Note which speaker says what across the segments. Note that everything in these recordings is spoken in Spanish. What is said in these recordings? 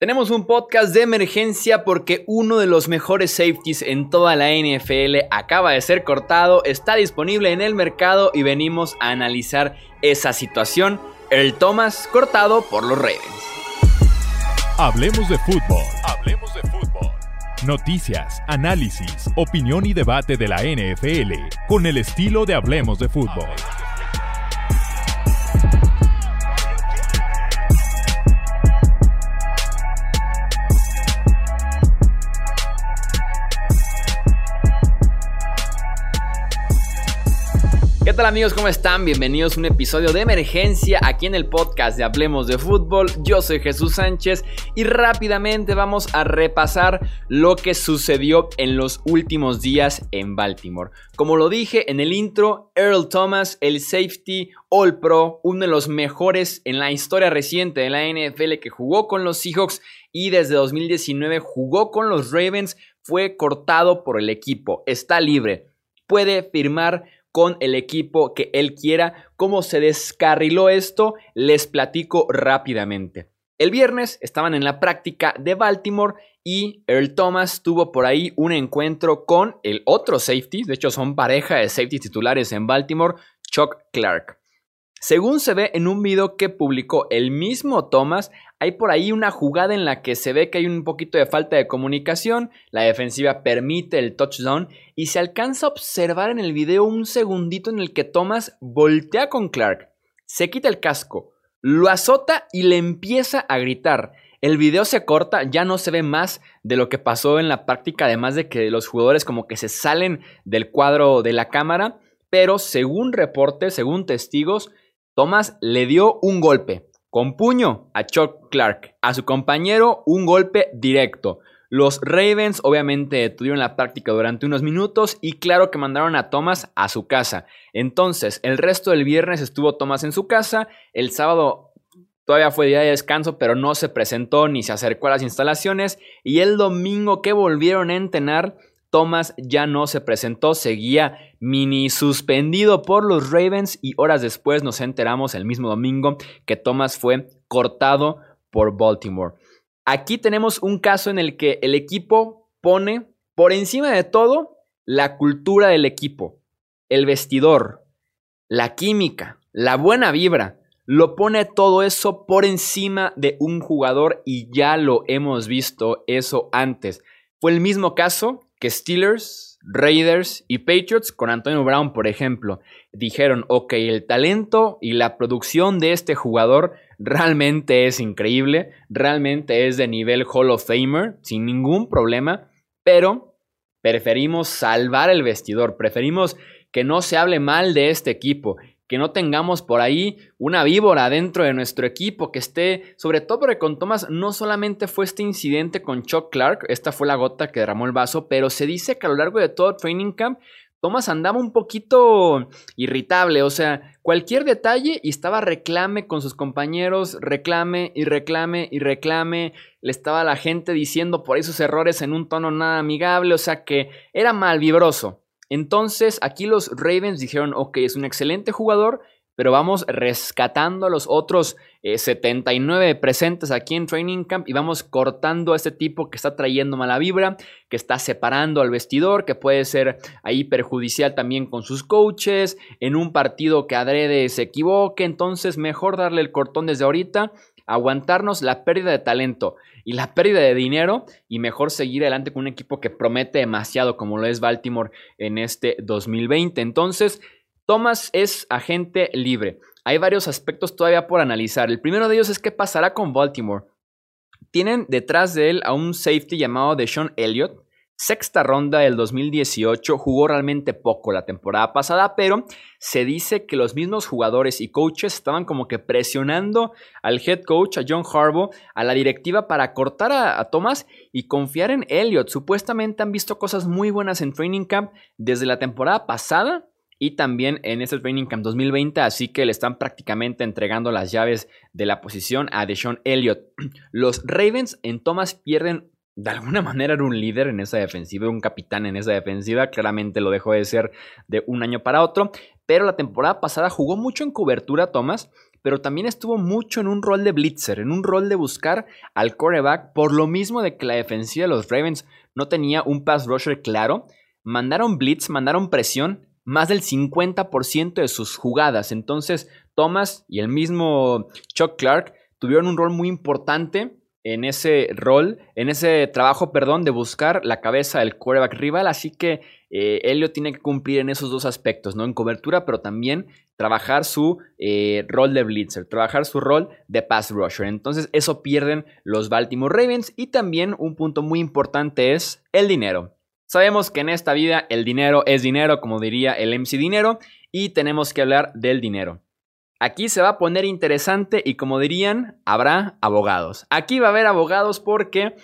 Speaker 1: Tenemos un podcast de emergencia porque uno de los mejores safeties en toda la NFL acaba de ser cortado, está disponible en el mercado y venimos a analizar esa situación. El Thomas cortado por los Ravens.
Speaker 2: Hablemos de fútbol. Hablemos de fútbol. Noticias, análisis, opinión y debate de la NFL con el estilo de Hablemos de fútbol.
Speaker 1: ¿Qué tal amigos? ¿Cómo están? Bienvenidos a un episodio de emergencia aquí en el podcast de Hablemos de Fútbol. Yo soy Jesús Sánchez y rápidamente vamos a repasar lo que sucedió en los últimos días en Baltimore. Como lo dije en el intro, Earl Thomas, el safety All Pro, uno de los mejores en la historia reciente de la NFL que jugó con los Seahawks y desde 2019 jugó con los Ravens, fue cortado por el equipo. Está libre. Puede firmar con el equipo que él quiera. ¿Cómo se descarriló esto? Les platico rápidamente. El viernes estaban en la práctica de Baltimore y Earl Thomas tuvo por ahí un encuentro con el otro safety, de hecho son pareja de safety titulares en Baltimore, Chuck Clark. Según se ve en un video que publicó el mismo Thomas, hay por ahí una jugada en la que se ve que hay un poquito de falta de comunicación, la defensiva permite el touchdown y se alcanza a observar en el video un segundito en el que Thomas voltea con Clark, se quita el casco, lo azota y le empieza a gritar. El video se corta, ya no se ve más de lo que pasó en la práctica, además de que los jugadores como que se salen del cuadro de la cámara, pero según reportes, según testigos, Thomas le dio un golpe con puño a Chuck Clark, a su compañero un golpe directo. Los Ravens obviamente tuvieron la práctica durante unos minutos y claro que mandaron a Thomas a su casa. Entonces, el resto del viernes estuvo Thomas en su casa, el sábado todavía fue día de descanso, pero no se presentó ni se acercó a las instalaciones y el domingo que volvieron a entrenar Thomas ya no se presentó, seguía mini suspendido por los Ravens y horas después nos enteramos el mismo domingo que Thomas fue cortado por Baltimore. Aquí tenemos un caso en el que el equipo pone por encima de todo la cultura del equipo, el vestidor, la química, la buena vibra. Lo pone todo eso por encima de un jugador y ya lo hemos visto eso antes. Fue el mismo caso que Steelers, Raiders y Patriots con Antonio Brown, por ejemplo, dijeron, ok, el talento y la producción de este jugador realmente es increíble, realmente es de nivel Hall of Famer, sin ningún problema, pero preferimos salvar el vestidor, preferimos que no se hable mal de este equipo, que no tengamos por ahí una víbora dentro de nuestro equipo, que esté, sobre todo porque con Thomas no solamente fue este incidente con Chuck Clark, esta fue la gota que derramó el vaso, pero se dice que a lo largo de todo Training Camp, Thomas andaba un poquito irritable, o sea, cualquier detalle y estaba reclame con sus compañeros, reclame y reclame y reclame, le estaba la gente diciendo por esos errores en un tono nada amigable, o sea que era mal vibroso. Entonces aquí los Ravens dijeron, ok, es un excelente jugador, pero vamos rescatando a los otros 79 eh, presentes aquí en Training Camp y vamos cortando a este tipo que está trayendo mala vibra, que está separando al vestidor, que puede ser ahí perjudicial también con sus coaches, en un partido que adrede se equivoque, entonces mejor darle el cortón desde ahorita, aguantarnos la pérdida de talento y la pérdida de dinero y mejor seguir adelante con un equipo que promete demasiado como lo es Baltimore en este 2020. Entonces, Thomas es agente libre. Hay varios aspectos todavía por analizar. El primero de ellos es qué pasará con Baltimore. Tienen detrás de él a un safety llamado Deshaun Elliott, sexta ronda del 2018, jugó realmente poco la temporada pasada, pero se dice que los mismos jugadores y coaches estaban como que presionando al head coach, a John Harbaugh, a la directiva para cortar a, Thomas y confiar en Elliott. Supuestamente han visto cosas muy buenas en Training Camp desde la temporada pasada y también en este Training Camp 2020, así que le están prácticamente entregando las llaves de la posición a Deshaun Elliott. Los Ravens en Thomas pierden de alguna manera era un líder en esa defensiva, un capitán en esa defensiva, claramente lo dejó de ser de un año para otro, pero la temporada pasada jugó mucho en cobertura Thomas, pero también estuvo mucho en un rol de blitzer, en un rol de buscar al quarterback, por lo mismo de que la defensiva de los Ravens no tenía un pass rusher claro. Mandaron blitz, mandaron presión, más del 50% de sus jugadas. Entonces, Thomas y el mismo Chuck Clark tuvieron un rol muy importante en ese rol, en ese trabajo, perdón, de buscar la cabeza del quarterback rival. Así que eh, Elliot tiene que cumplir en esos dos aspectos, ¿no? En cobertura, pero también trabajar su eh, rol de blitzer, trabajar su rol de pass rusher. Entonces, eso pierden los Baltimore Ravens. Y también un punto muy importante es el dinero. Sabemos que en esta vida el dinero es dinero, como diría el MC Dinero, y tenemos que hablar del dinero. Aquí se va a poner interesante y como dirían, habrá abogados. Aquí va a haber abogados porque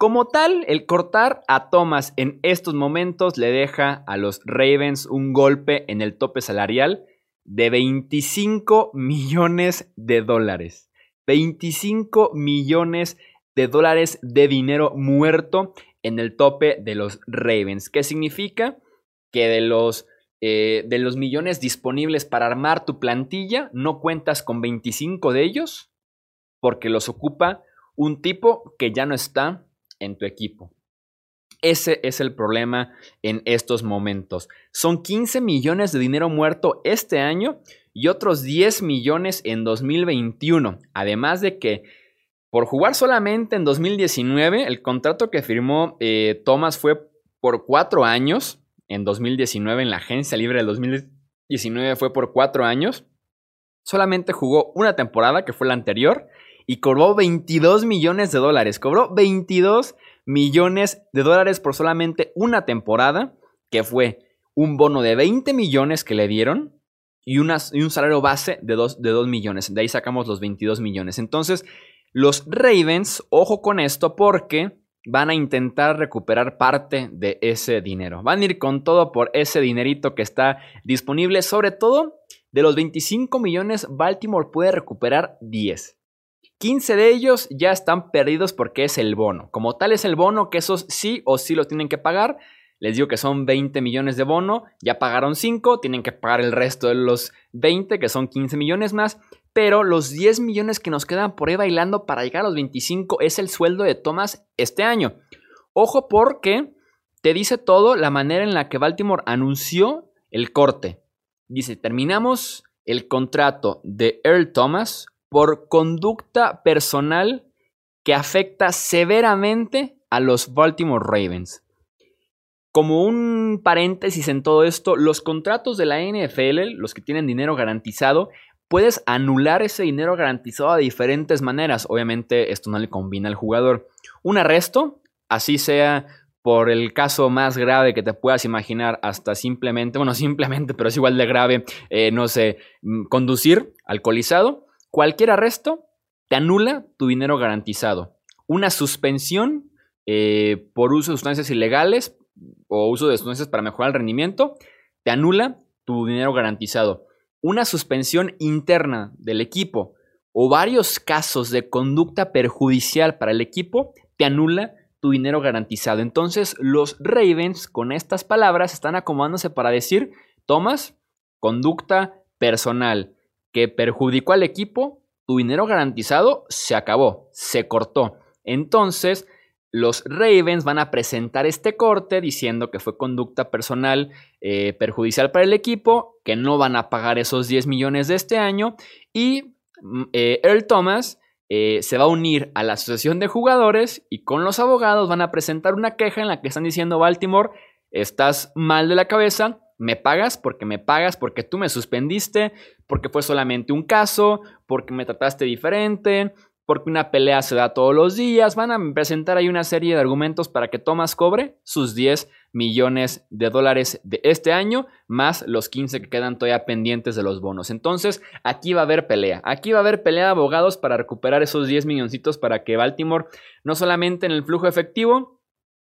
Speaker 1: como tal, el cortar a Thomas en estos momentos le deja a los Ravens un golpe en el tope salarial de 25 millones de dólares. 25 millones de dólares de dinero muerto en el tope de los Ravens. ¿Qué significa? Que de los eh, de los millones disponibles para armar tu plantilla, no cuentas con 25 de ellos porque los ocupa un tipo que ya no está en tu equipo. Ese es el problema en estos momentos. Son 15 millones de dinero muerto este año y otros 10 millones en 2021. Además de que por jugar solamente en 2019, el contrato que firmó eh, Thomas fue por cuatro años en 2019 en la agencia libre del 2019 fue por cuatro años. Solamente jugó una temporada, que fue la anterior, y cobró 22 millones de dólares. Cobró 22 millones de dólares por solamente una temporada, que fue un bono de 20 millones que le dieron y, un salario base de 2, de 2 millones. De ahí sacamos los 22 millones. Entonces, los Ravens, ojo con esto porque van a intentar recuperar parte de ese dinero. Van a ir con todo por ese dinerito que está disponible. Sobre todo, de los 25 millones, Baltimore puede recuperar 10. 15 de ellos ya están perdidos porque es el bono. Como tal es el bono, que esos sí o sí lo tienen que pagar. Les digo que son 20 millones de bono, ya pagaron 5, tienen que pagar el resto de los 20, que son 15 millones más. Pero los 10 millones que nos quedan por ahí bailando para llegar a los 25 es el sueldo de Thomas este año. Ojo porque te dice todo la manera en la que Baltimore anunció el corte. Dice, terminamos el contrato de Earl Thomas por conducta personal que afecta severamente a los Baltimore Ravens. Como un paréntesis en todo esto, los contratos de la NFL, los que tienen dinero garantizado, puedes anular ese dinero garantizado de diferentes maneras. Obviamente esto no le combina al jugador. Un arresto, así sea por el caso más grave que te puedas imaginar, hasta simplemente, bueno, simplemente, pero es igual de grave, eh, no sé, mm, conducir alcoholizado. Cualquier arresto te anula tu dinero garantizado. Una suspensión eh, por uso de sustancias ilegales o uso de sustancias para mejorar el rendimiento te anula tu dinero garantizado una suspensión interna del equipo o varios casos de conducta perjudicial para el equipo, te anula tu dinero garantizado. Entonces los Ravens con estas palabras están acomodándose para decir, Thomas, conducta personal que perjudicó al equipo, tu dinero garantizado se acabó, se cortó. Entonces, los Ravens van a presentar este corte diciendo que fue conducta personal eh, perjudicial para el equipo, que no van a pagar esos 10 millones de este año y mm, eh, Earl Thomas eh, se va a unir a la asociación de jugadores y con los abogados van a presentar una queja en la que están diciendo Baltimore, estás mal de la cabeza, me pagas porque me pagas, porque tú me suspendiste, porque fue solamente un caso, porque me trataste diferente, porque una pelea se da todos los días. Van a presentar ahí una serie de argumentos para que Thomas cobre sus 10 millones de dólares de este año, más los 15 que quedan todavía pendientes de los bonos. Entonces, aquí va a haber pelea. Aquí va a haber pelea de abogados para recuperar esos 10 milloncitos para que Baltimore, no solamente en el flujo efectivo,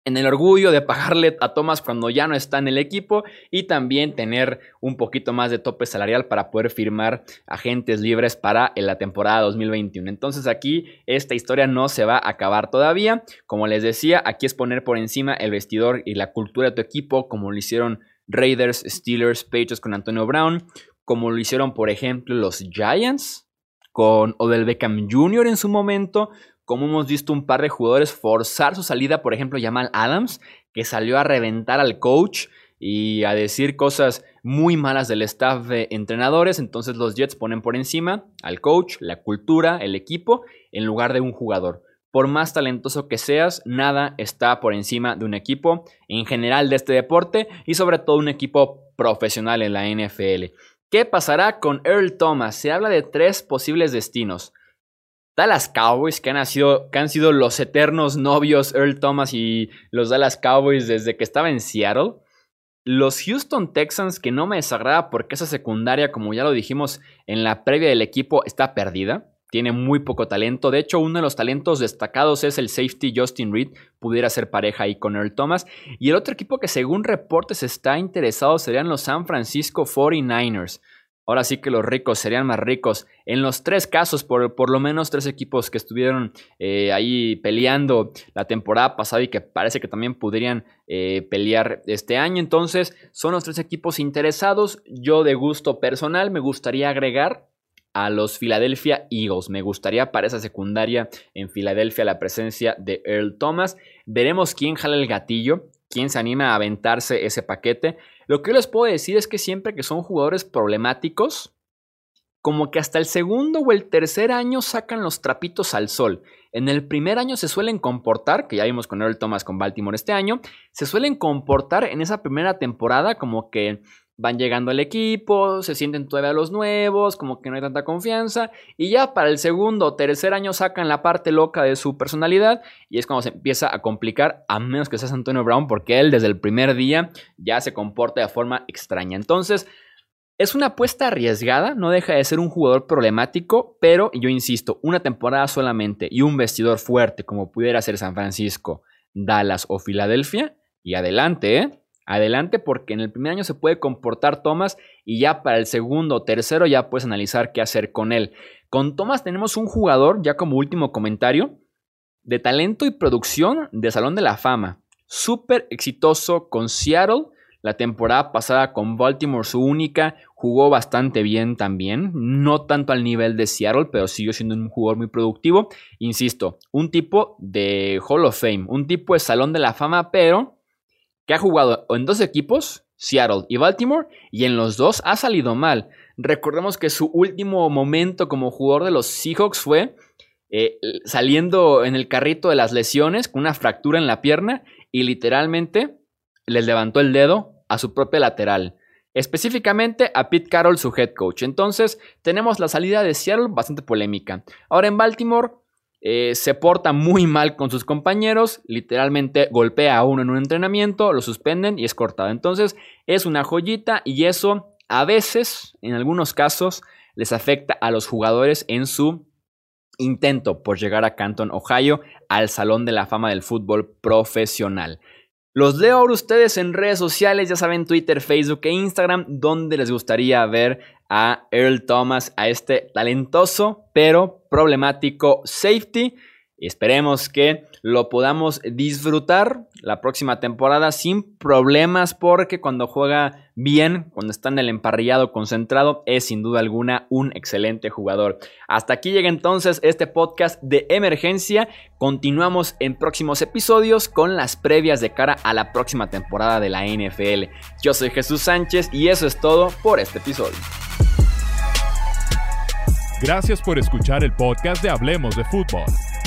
Speaker 1: en el orgullo de pagarle a Thomas cuando ya no está en el equipo y también tener un poquito más de tope salarial para poder firmar agentes libres para la temporada 2021. Entonces aquí esta historia no se va a acabar todavía. Como les decía, aquí es poner por encima el vestidor y la cultura de tu equipo como lo hicieron Raiders, Steelers, Patriots con Antonio Brown, como lo hicieron por ejemplo los Giants con Odell Beckham Jr. en su momento, como hemos visto un par de jugadores forzar su salida, por ejemplo, Jamal Adams, que salió a reventar al coach y a decir cosas muy malas del staff de entrenadores, entonces los Jets ponen por encima al coach, la cultura, el equipo, en lugar de un jugador. Por más talentoso que seas, nada está por encima de un equipo en general de este deporte y sobre todo un equipo profesional en la NFL. ¿Qué pasará con Earl Thomas? Se habla de tres posibles destinos. Dallas Cowboys, que han, sido, que han sido los eternos novios Earl Thomas y los Dallas Cowboys desde que estaba en Seattle. Los Houston Texans, que no me desagrada porque esa secundaria, como ya lo dijimos en la previa del equipo, está perdida. Tiene muy poco talento. De hecho, uno de los talentos destacados es el safety Justin Reed. Pudiera ser pareja ahí con Earl Thomas. Y el otro equipo que según reportes está interesado serían los San Francisco 49ers. Ahora sí que los ricos serían más ricos. En los tres casos, por, por lo menos tres equipos que estuvieron eh, ahí peleando la temporada pasada y que parece que también podrían eh, pelear este año. Entonces, son los tres equipos interesados. Yo de gusto personal me gustaría agregar a los Philadelphia Eagles. Me gustaría para esa secundaria en Filadelfia la presencia de Earl Thomas. Veremos quién jala el gatillo, quién se anima a aventarse ese paquete. Lo que yo les puedo decir es que siempre que son jugadores problemáticos, como que hasta el segundo o el tercer año sacan los trapitos al sol. En el primer año se suelen comportar, que ya vimos con Earl Thomas con Baltimore este año, se suelen comportar en esa primera temporada como que van llegando al equipo, se sienten todavía los nuevos, como que no hay tanta confianza, y ya para el segundo o tercer año sacan la parte loca de su personalidad, y es cuando se empieza a complicar, a menos que seas Antonio Brown, porque él desde el primer día ya se comporta de forma extraña. Entonces, es una apuesta arriesgada, no deja de ser un jugador problemático, pero yo insisto, una temporada solamente y un vestidor fuerte como pudiera ser San Francisco, Dallas o Filadelfia, y adelante, ¿eh? Adelante porque en el primer año se puede comportar Thomas y ya para el segundo o tercero ya puedes analizar qué hacer con él. Con Thomas tenemos un jugador, ya como último comentario, de talento y producción de Salón de la Fama. Súper exitoso con Seattle. La temporada pasada con Baltimore, su única, jugó bastante bien también. No tanto al nivel de Seattle, pero siguió siendo un jugador muy productivo. Insisto, un tipo de Hall of Fame, un tipo de Salón de la Fama, pero que ha jugado en dos equipos, Seattle y Baltimore, y en los dos ha salido mal. Recordemos que su último momento como jugador de los Seahawks fue eh, saliendo en el carrito de las lesiones con una fractura en la pierna y literalmente les levantó el dedo a su propia lateral. Específicamente a Pete Carroll, su head coach. Entonces, tenemos la salida de Seattle bastante polémica. Ahora en Baltimore, eh, se porta muy mal con sus compañeros, literalmente golpea a uno en un entrenamiento, lo suspenden y es cortado. Entonces es una joyita y eso a veces, en algunos casos, les afecta a los jugadores en su intento por llegar a Canton, Ohio, al Salón de la Fama del Fútbol Profesional. Los leo ahora ustedes en redes sociales, ya saben, Twitter, Facebook e Instagram, donde les gustaría ver a Earl Thomas, a este talentoso pero problemático safety. Esperemos que lo podamos disfrutar la próxima temporada sin problemas porque cuando juega bien, cuando está en el emparrillado concentrado, es sin duda alguna un excelente jugador. Hasta aquí llega entonces este podcast de emergencia. Continuamos en próximos episodios con las previas de cara a la próxima temporada de la NFL. Yo soy Jesús Sánchez y eso es todo por este episodio.
Speaker 2: Gracias por escuchar el podcast de Hablemos de Fútbol.